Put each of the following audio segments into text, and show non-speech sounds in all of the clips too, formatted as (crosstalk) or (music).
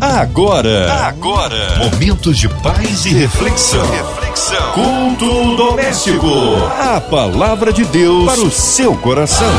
Agora, agora, momentos de paz e reflexão. reflexão. Culto doméstico. A palavra de Deus para o seu coração.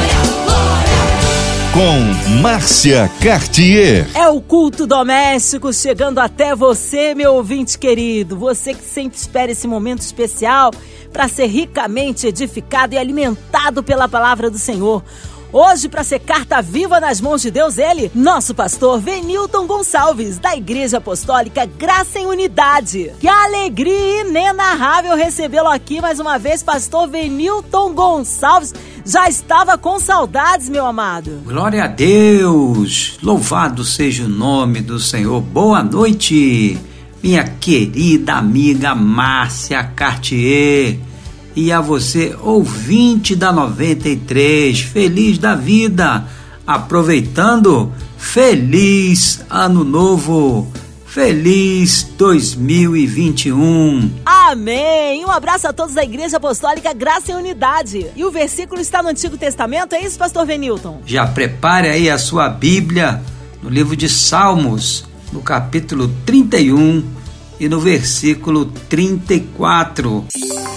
Com Márcia Cartier. É o culto doméstico chegando até você, meu ouvinte querido. Você que sempre espera esse momento especial para ser ricamente edificado e alimentado pela palavra do Senhor. Hoje, para ser carta viva nas mãos de Deus, ele, nosso pastor Venilton Gonçalves, da Igreja Apostólica Graça em Unidade. Que alegria inenarrável recebê-lo aqui mais uma vez, pastor Venilton Gonçalves. Já estava com saudades, meu amado. Glória a Deus! Louvado seja o nome do Senhor. Boa noite, minha querida amiga Márcia Cartier e a você, ouvinte da 93, feliz da vida, aproveitando, feliz ano novo, feliz 2021. Amém! Um abraço a todos da Igreja Apostólica Graça e Unidade. E o versículo está no Antigo Testamento, é isso, pastor Venilton? Já prepare aí a sua Bíblia no livro de Salmos, no capítulo 31 e no versículo 34.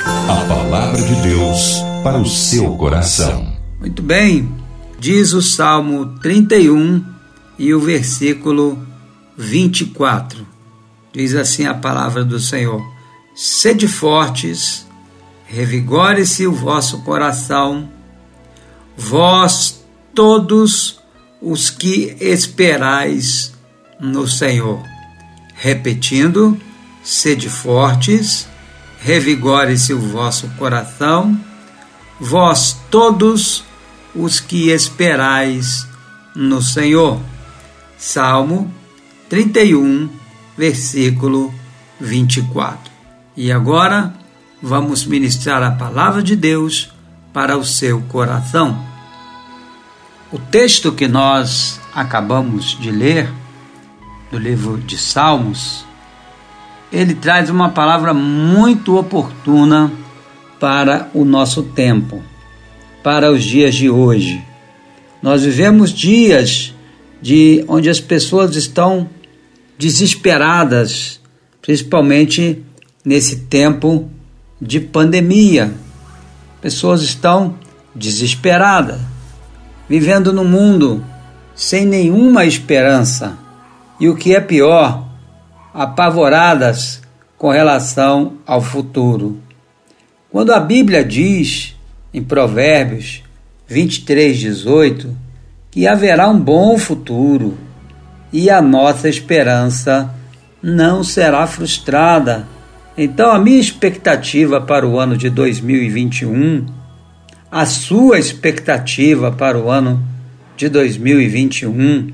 A palavra de Deus para o seu coração. Muito bem, diz o Salmo 31 e o versículo 24. Diz assim a palavra do Senhor: Sede fortes, revigore-se o vosso coração, vós todos os que esperais no Senhor. Repetindo, sede fortes, revigore-se o vosso coração, vós todos os que esperais no Senhor. Salmo 31, versículo 24. E agora vamos ministrar a palavra de Deus para o seu coração. O texto que nós acabamos de ler, do livro de Salmos, ele traz uma palavra muito oportuna para o nosso tempo, para os dias de hoje. Nós vivemos dias de onde as pessoas estão desesperadas, principalmente nesse tempo de pandemia. Pessoas estão desesperadas, vivendo no mundo sem nenhuma esperança. E o que é pior, apavoradas com relação ao futuro. Quando a Bíblia diz em Provérbios 23, 18 que haverá um bom futuro e a nossa esperança não será frustrada. Então, a minha expectativa para o ano de 2021, a sua expectativa para o ano de 2021,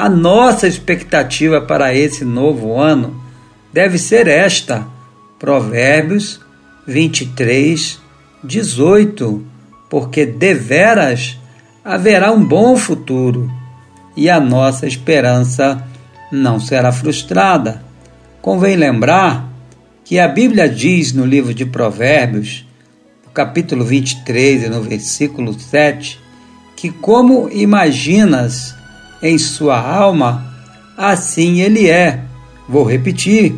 a nossa expectativa para esse novo ano deve ser esta: Provérbios 23, 18, porque deveras haverá um bom futuro e a nossa esperança não será frustrada. Convém lembrar que a Bíblia diz no livro de Provérbios, no capítulo 23 e no versículo 7, que como imaginas em sua alma, assim ele é. Vou repetir,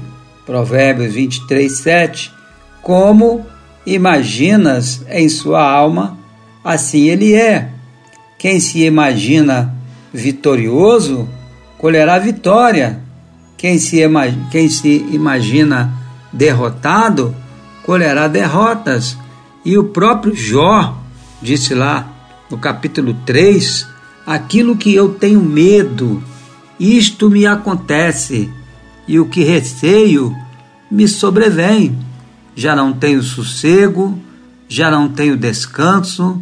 Provérbios 23, 7. Como imaginas em sua alma, assim ele é. Quem se imagina vitorioso, colherá vitória. Quem se, quem se imagina derrotado, colherá derrotas. E o próprio Jó disse lá no capítulo 3, aquilo que eu tenho medo, isto me acontece, e o que receio me sobrevém. Já não tenho sossego, já não tenho descanso,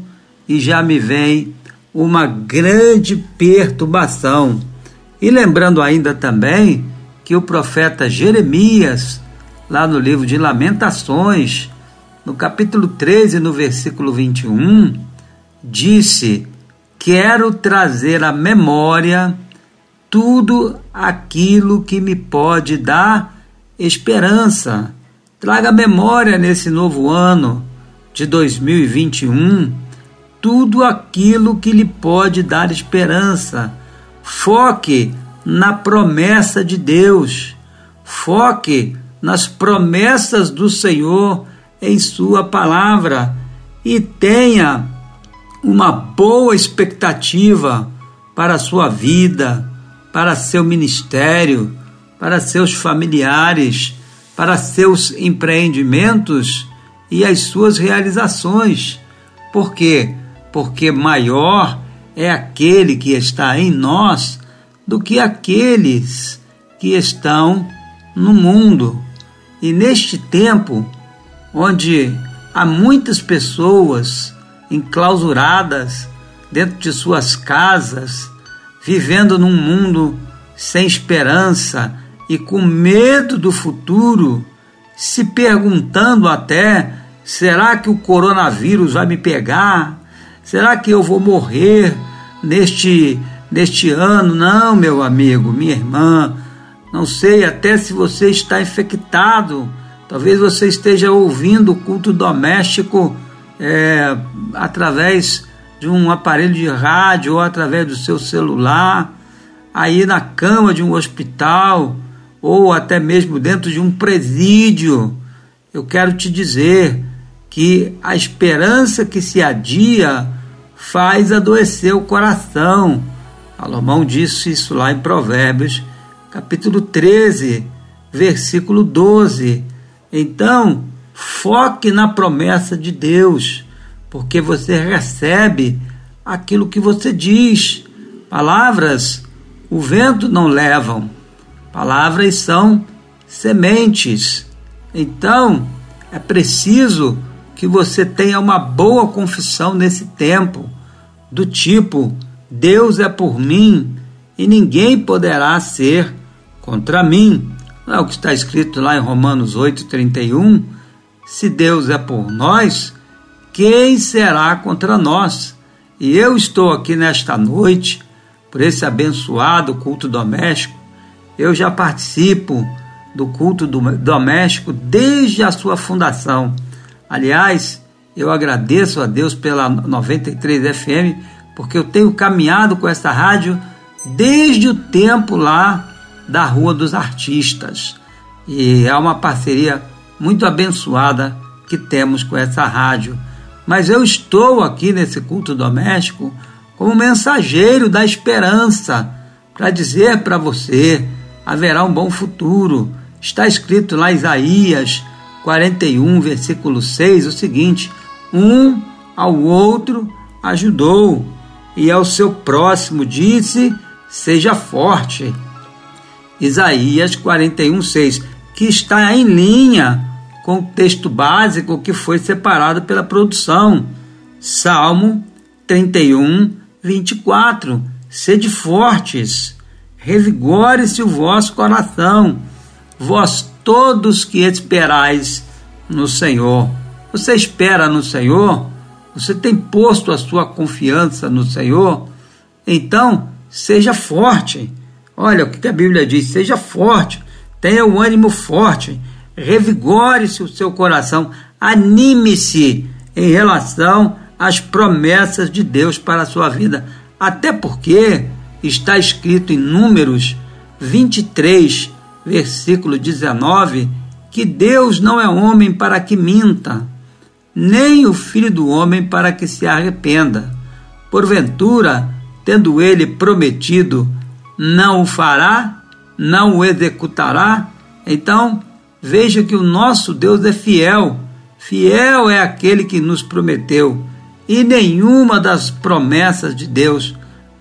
e já me vem uma grande perturbação. E lembrando ainda também que o profeta Jeremias, lá no livro de Lamentações, no capítulo 13, no versículo 21, disse: quero trazer à memória tudo aquilo que me pode dar esperança. Traga memória nesse novo ano de 2021 tudo aquilo que lhe pode dar esperança. Foque na promessa de Deus. Foque nas promessas do Senhor em Sua palavra e tenha uma boa expectativa para a sua vida, para seu ministério, para seus familiares, para seus empreendimentos e as suas realizações. Por quê? Porque maior é aquele que está em nós do que aqueles que estão no mundo. E neste tempo, onde há muitas pessoas enclausuradas dentro de suas casas, vivendo num mundo sem esperança e com medo do futuro, se perguntando até: será que o coronavírus vai me pegar? Será que eu vou morrer neste, neste ano? Não, meu amigo, minha irmã, não sei até se você está infectado. Talvez você esteja ouvindo o culto doméstico é, através de um aparelho de rádio ou através do seu celular, aí na cama de um hospital ou até mesmo dentro de um presídio. Eu quero te dizer que a esperança que se adia faz adoecer o coração. Salomão disse isso lá em Provérbios, capítulo 13, versículo 12. Então, foque na promessa de Deus, porque você recebe aquilo que você diz. Palavras o vento não levam, palavras são sementes. Então, é preciso que você tenha uma boa confissão nesse tempo, do tipo: Deus é por mim e ninguém poderá ser contra mim. Não é o que está escrito lá em Romanos 8,31? Se Deus é por nós, quem será contra nós? E eu estou aqui nesta noite, por esse abençoado culto doméstico. Eu já participo do culto doméstico desde a sua fundação. Aliás, eu agradeço a Deus pela 93 FM, porque eu tenho caminhado com essa rádio desde o tempo lá da Rua dos Artistas. E é uma parceria muito abençoada que temos com essa rádio. Mas eu estou aqui nesse culto doméstico como mensageiro da esperança para dizer para você: haverá um bom futuro. Está escrito lá em Isaías 41, versículo 6, o seguinte: Um ao outro ajudou, e ao seu próximo disse: Seja forte. Isaías 41, 6, que está em linha com o texto básico que foi separado pela produção. Salmo 31, 24. Sede fortes, revigore-se o vosso coração, vós todos que esperais no Senhor. Você espera no Senhor? Você tem posto a sua confiança no Senhor? Então, seja forte. Olha o que a Bíblia diz: seja forte, tenha o um ânimo forte, revigore-se o seu coração, anime-se em relação às promessas de Deus para a sua vida. Até porque está escrito em Números 23, versículo 19, que Deus não é homem para que minta, nem o filho do homem para que se arrependa. Porventura, tendo ele prometido, não o fará, não o executará? Então, veja que o nosso Deus é fiel. Fiel é aquele que nos prometeu, e nenhuma das promessas de Deus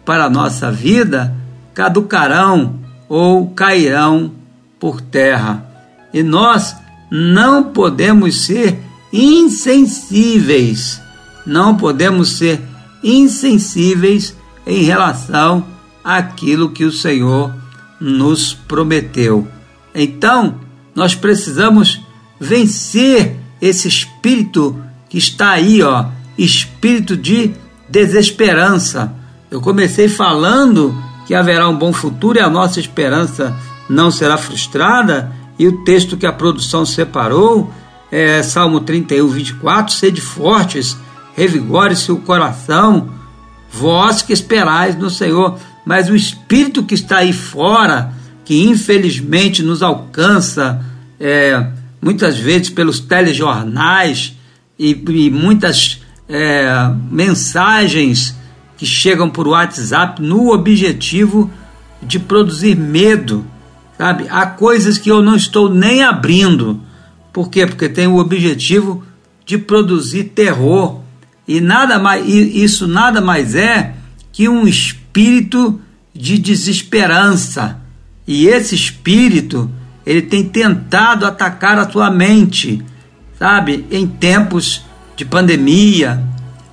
para a nossa vida caducarão ou cairão por terra. E nós não podemos ser insensíveis, não podemos ser insensíveis em relação àquilo que o Senhor nos prometeu. Então, nós precisamos vencer esse espírito que está aí, ó, espírito de desesperança. Eu comecei falando que haverá um bom futuro e a nossa esperança não será frustrada, e o texto que a produção separou é Salmo 31, 24: Sede fortes, revigore-se o coração, vós que esperais no Senhor. mas o espírito que está aí fora, que infelizmente nos alcança é, muitas vezes pelos telejornais e, e muitas é, mensagens que chegam por WhatsApp no objetivo de produzir medo, sabe? Há coisas que eu não estou nem abrindo. Por quê? Porque tem o objetivo de produzir terror. E nada mais, isso nada mais é que um espírito de desesperança. E esse espírito, ele tem tentado atacar a tua mente, sabe? Em tempos de pandemia,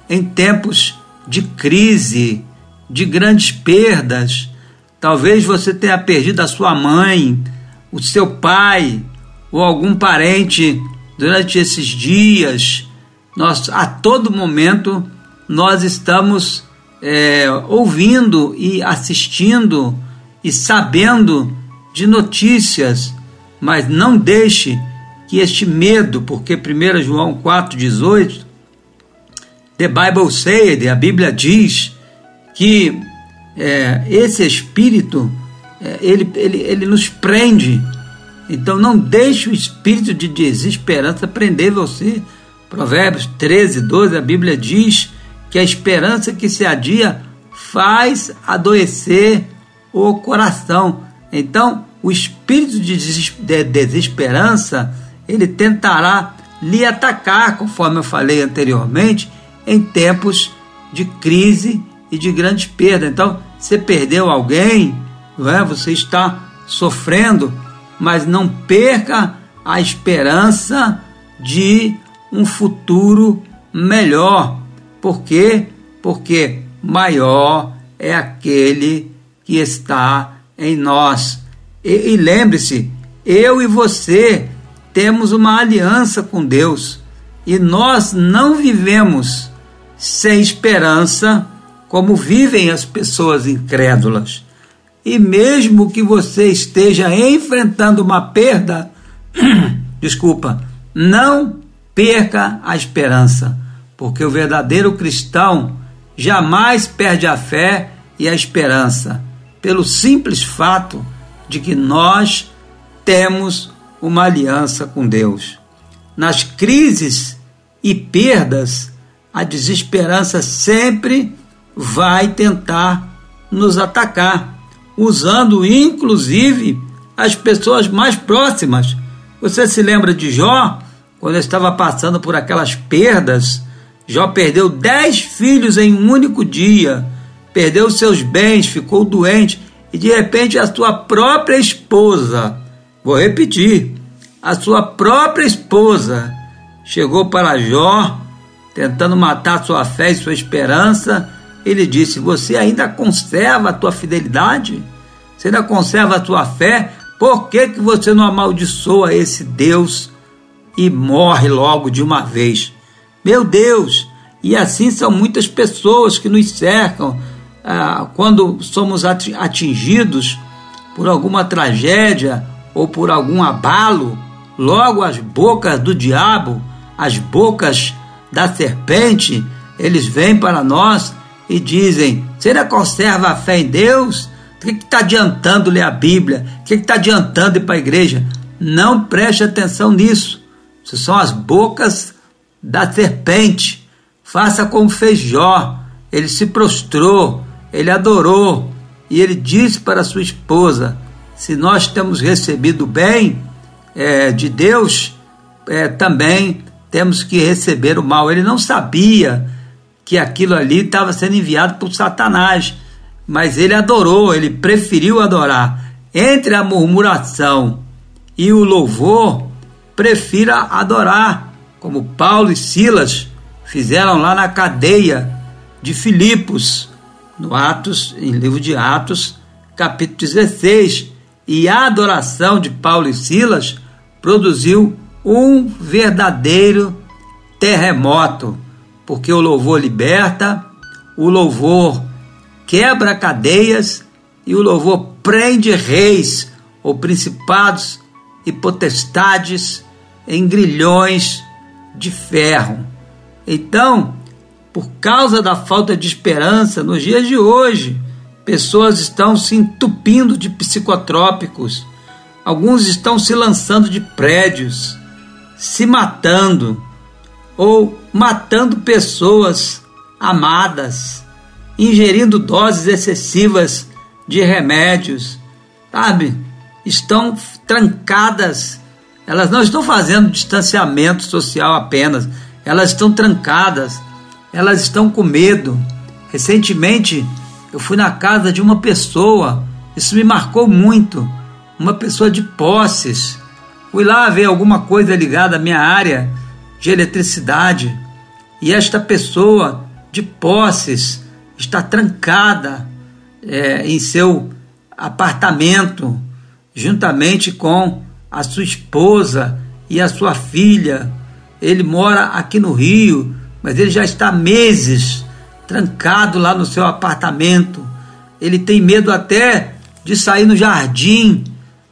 em tempos de crise, de grandes perdas. Talvez você tenha perdido a sua mãe, o seu pai ou algum parente durante esses dias. Nós, a todo momento, nós estamos é, ouvindo e assistindo e sabendo de notícias, mas não deixe que este medo, porque 1 João 4,18 The Bible said, a Bíblia diz que é, esse espírito é, ele, ele, ele nos prende. Então não deixe o espírito de desesperança prender você. Provérbios 13, 12, a Bíblia diz que a esperança que se adia faz adoecer o coração. Então, o espírito de desesperança, ele tentará lhe atacar, conforme eu falei anteriormente, em tempos de crise e de grande perda. Então, você perdeu alguém, é? você está sofrendo, mas não perca a esperança de um futuro melhor. Por quê? Porque maior é aquele que está em nós. E, e lembre-se, eu e você temos uma aliança com Deus e nós não vivemos sem esperança, como vivem as pessoas incrédulas. E mesmo que você esteja enfrentando uma perda, (clears throat) desculpa, não perca a esperança, porque o verdadeiro cristão jamais perde a fé e a esperança, pelo simples fato de que nós temos uma aliança com Deus. Nas crises e perdas, a desesperança sempre vai tentar nos atacar, usando inclusive as pessoas mais próximas. Você se lembra de Jó, quando estava passando por aquelas perdas? Jó perdeu dez filhos em um único dia, perdeu seus bens, ficou doente e de repente a sua própria esposa, vou repetir, a sua própria esposa chegou para Jó tentando matar sua fé e sua esperança, ele disse: Você ainda conserva a tua fidelidade? Você ainda conserva a tua fé? Por que, que você não amaldiçoa esse Deus e morre logo de uma vez? Meu Deus! E assim são muitas pessoas que nos cercam ah, quando somos atingidos por alguma tragédia ou por algum abalo. Logo as bocas do diabo, as bocas da serpente, eles vêm para nós e dizem: Você ainda conserva a fé em Deus? O que está adiantando ler a Bíblia? O que está adiantando ir para a igreja? Não preste atenção nisso. Isso são as bocas da serpente. Faça como fez Jó. Ele se prostrou, ele adorou e ele disse para sua esposa: Se nós temos recebido bem é, de Deus, é, também temos que receber o mal. Ele não sabia que aquilo ali estava sendo enviado por Satanás, mas ele adorou, ele preferiu adorar. Entre a murmuração e o louvor, prefira adorar, como Paulo e Silas fizeram lá na cadeia de Filipos, no Atos, em livro de Atos, capítulo 16. E a adoração de Paulo e Silas produziu um verdadeiro terremoto, porque o louvor liberta, o louvor quebra cadeias e o louvor prende reis ou principados e potestades em grilhões de ferro. Então, por causa da falta de esperança nos dias de hoje, Pessoas estão se entupindo de psicotrópicos. Alguns estão se lançando de prédios, se matando ou matando pessoas amadas, ingerindo doses excessivas de remédios, sabe? Estão trancadas. Elas não estão fazendo distanciamento social apenas, elas estão trancadas, elas estão com medo. Recentemente, eu fui na casa de uma pessoa, isso me marcou muito, uma pessoa de posses. Fui lá ver alguma coisa ligada à minha área de eletricidade e esta pessoa de posses está trancada é, em seu apartamento, juntamente com a sua esposa e a sua filha. Ele mora aqui no Rio, mas ele já está meses trancado lá no seu apartamento. Ele tem medo até de sair no jardim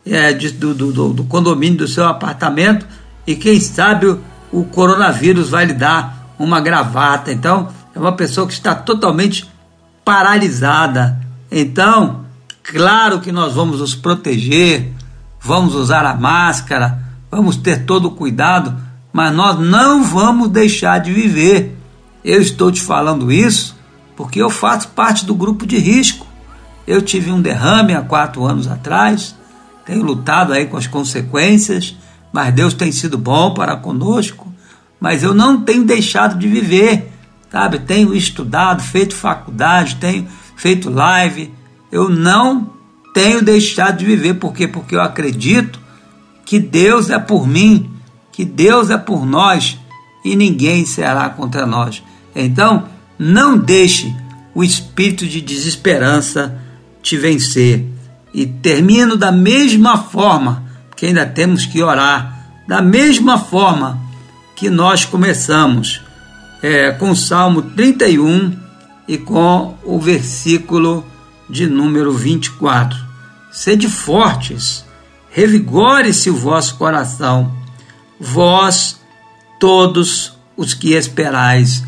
é, de, do, do, do, condomínio do seu apartamento e quem sabe o, o coronavírus vai lhe dar uma gravata. Então, é uma pessoa que está totalmente paralisada. Então, claro que nós vamos nos proteger, vamos usar a máscara, vamos ter todo o cuidado, mas nós não vamos deixar de viver. Eu estou te falando isso porque eu faço parte do grupo de risco. Eu tive um derrame há quatro anos atrás, tenho lutado aí com as consequências, mas Deus tem sido bom para conosco. Mas eu não tenho deixado de viver, sabe? Tenho estudado, feito faculdade, tenho feito live. Eu não tenho deixado de viver, por quê? Porque eu acredito que Deus é por mim, que Deus é por nós e ninguém será contra nós. Então, não deixe o espírito de desesperança te vencer. E termino da mesma forma, que ainda temos que orar, da mesma forma que nós começamos, é, com o Salmo 31 e com o versículo de número 24. Sede fortes, revigore-se o vosso coração, vós todos os que esperais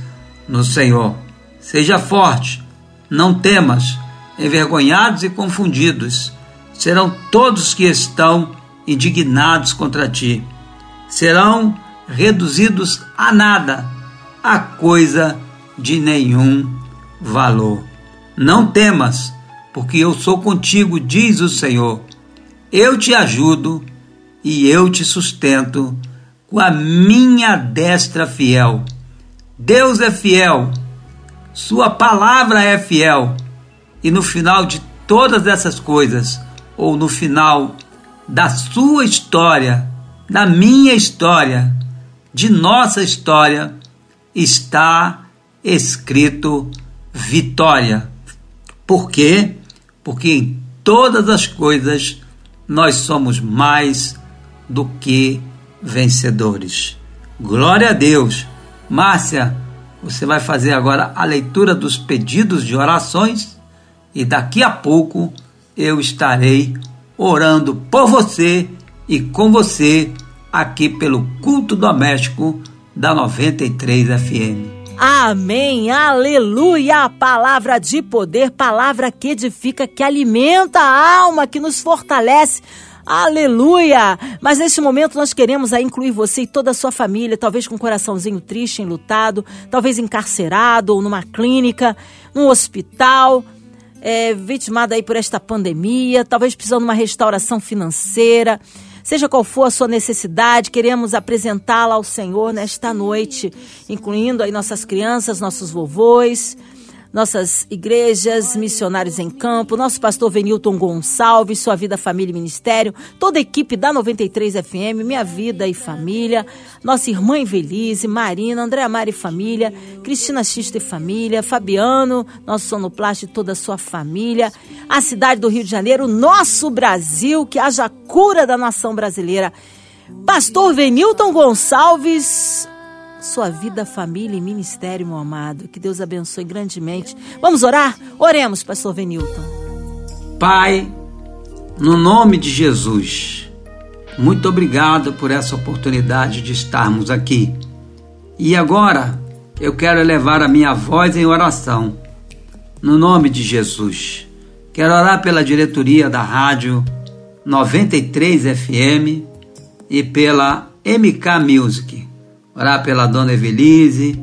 no Senhor. Seja forte, não temas, envergonhados e confundidos serão todos que estão indignados contra ti. Serão reduzidos a nada, a coisa de nenhum valor. Não temas, porque eu sou contigo, diz o Senhor. Eu te ajudo e eu te sustento com a minha destra fiel. Deus é fiel, Sua palavra é fiel, e no final de todas essas coisas, ou no final da sua história, da minha história, de nossa história, está escrito vitória. Por quê? Porque em todas as coisas nós somos mais do que vencedores. Glória a Deus! Márcia, você vai fazer agora a leitura dos pedidos de orações e daqui a pouco eu estarei orando por você e com você aqui pelo culto doméstico da 93 FM. Amém, aleluia! Palavra de poder, palavra que edifica, que alimenta a alma, que nos fortalece. Aleluia! Mas neste momento nós queremos aí incluir você e toda a sua família, talvez com um coraçãozinho triste, enlutado, talvez encarcerado ou numa clínica, num hospital, é, vitimado aí por esta pandemia, talvez precisando de uma restauração financeira. Seja qual for a sua necessidade, queremos apresentá-la ao Senhor nesta noite, incluindo aí nossas crianças, nossos vovôs, nossas igrejas, missionários em campo, nosso pastor Venilton Gonçalves, Sua Vida, Família e Ministério, toda a equipe da 93 FM, Minha Vida e Família, nossa irmã Evelise, Marina, Andréa Mari e Família, Cristina Xista e Família, Fabiano, nosso sonoplasta e toda a sua família, a cidade do Rio de Janeiro, nosso Brasil, que haja cura da nação brasileira. Pastor Venilton Gonçalves, sua vida, família e ministério, meu amado. Que Deus abençoe grandemente. Vamos orar? Oremos, pastor Venilton. Pai, no nome de Jesus, muito obrigado por essa oportunidade de estarmos aqui. E agora eu quero elevar a minha voz em oração. No nome de Jesus, Quero orar pela diretoria da rádio 93 FM e pela MK Music. Orar pela dona Evelise,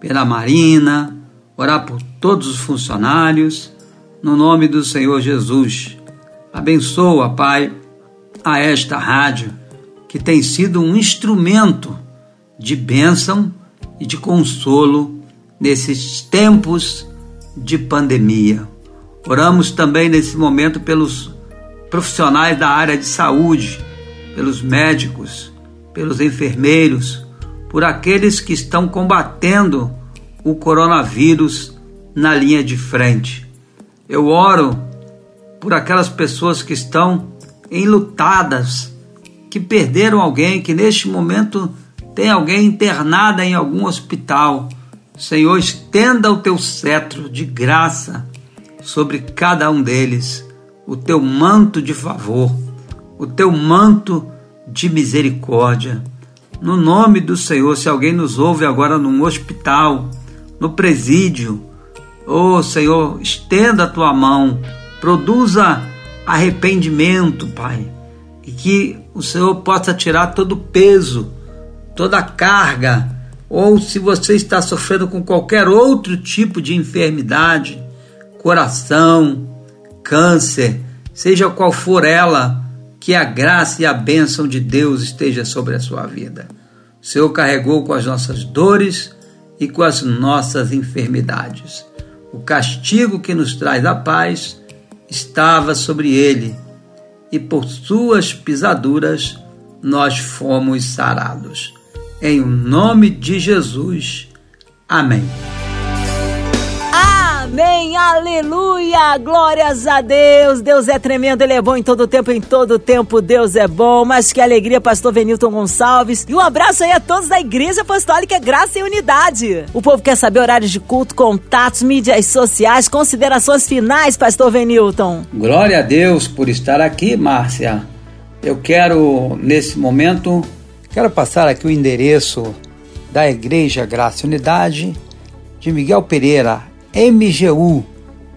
pela Marina, orar por todos os funcionários, no nome do Senhor Jesus. Abençoa, Pai, a esta rádio que tem sido um instrumento de bênção e de consolo nesses tempos de pandemia. Oramos também nesse momento pelos profissionais da área de saúde, pelos médicos, pelos enfermeiros, por aqueles que estão combatendo o coronavírus na linha de frente. Eu oro por aquelas pessoas que estão enlutadas, que perderam alguém, que neste momento tem alguém internada em algum hospital. Senhor, estenda o teu cetro de graça sobre cada um deles, o teu manto de favor, o teu manto de misericórdia. No nome do Senhor, se alguém nos ouve agora num hospital, no presídio, oh Senhor, estenda a tua mão, produza arrependimento, Pai, e que o Senhor possa tirar todo o peso, toda a carga, ou se você está sofrendo com qualquer outro tipo de enfermidade, coração, câncer, seja qual for ela, que a graça e a bênção de Deus esteja sobre a sua vida. O Senhor carregou com as nossas dores e com as nossas enfermidades. O castigo que nos traz a paz estava sobre ele, e por suas pisaduras nós fomos sarados. Em nome de Jesus. Amém. Amém, aleluia, glórias a Deus. Deus é tremendo, Ele é bom em todo tempo, em todo tempo Deus é bom. Mas que alegria, Pastor Venilton Gonçalves. E um abraço aí a todos da Igreja Apostólica Graça e Unidade. O povo quer saber horários de culto, contatos, mídias sociais, considerações finais, Pastor Venilton. Glória a Deus por estar aqui, Márcia. Eu quero, nesse momento, quero passar aqui o endereço da Igreja Graça e Unidade de Miguel Pereira, MGU,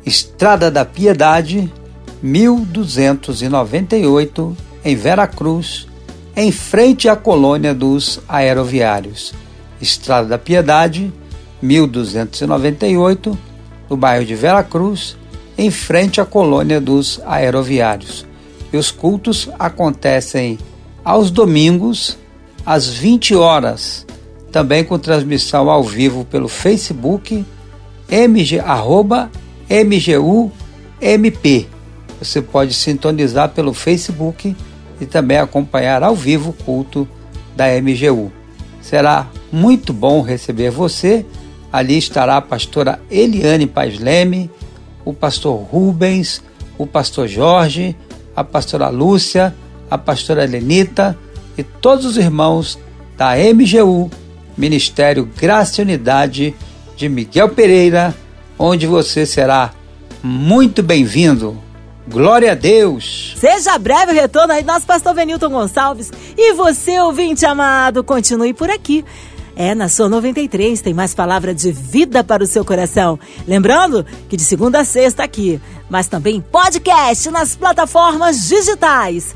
Estrada da Piedade, 1298, em Veracruz, em frente à colônia dos aeroviários. Estrada da Piedade, 1298, no bairro de Veracruz, em frente à colônia dos aeroviários. E os cultos acontecem aos domingos, às 20 horas, também com transmissão ao vivo pelo Facebook mg, arroba mgump. Você pode sintonizar pelo Facebook e também acompanhar ao vivo o culto da MGU. Será muito bom receber você. Ali estará a pastora Eliane Paz Leme, o pastor Rubens, o pastor Jorge, a pastora Lúcia, a pastora Lenita e todos os irmãos da MGU, Ministério Graça e Unidade de Miguel Pereira, onde você será muito bem-vindo. Glória a Deus! Seja breve o retorno aí nosso pastor Venilton Gonçalves. E você, ouvinte amado, continue por aqui. É, na sua 93 tem mais palavra de vida para o seu coração. Lembrando que de segunda a sexta aqui, mas também podcast nas plataformas digitais.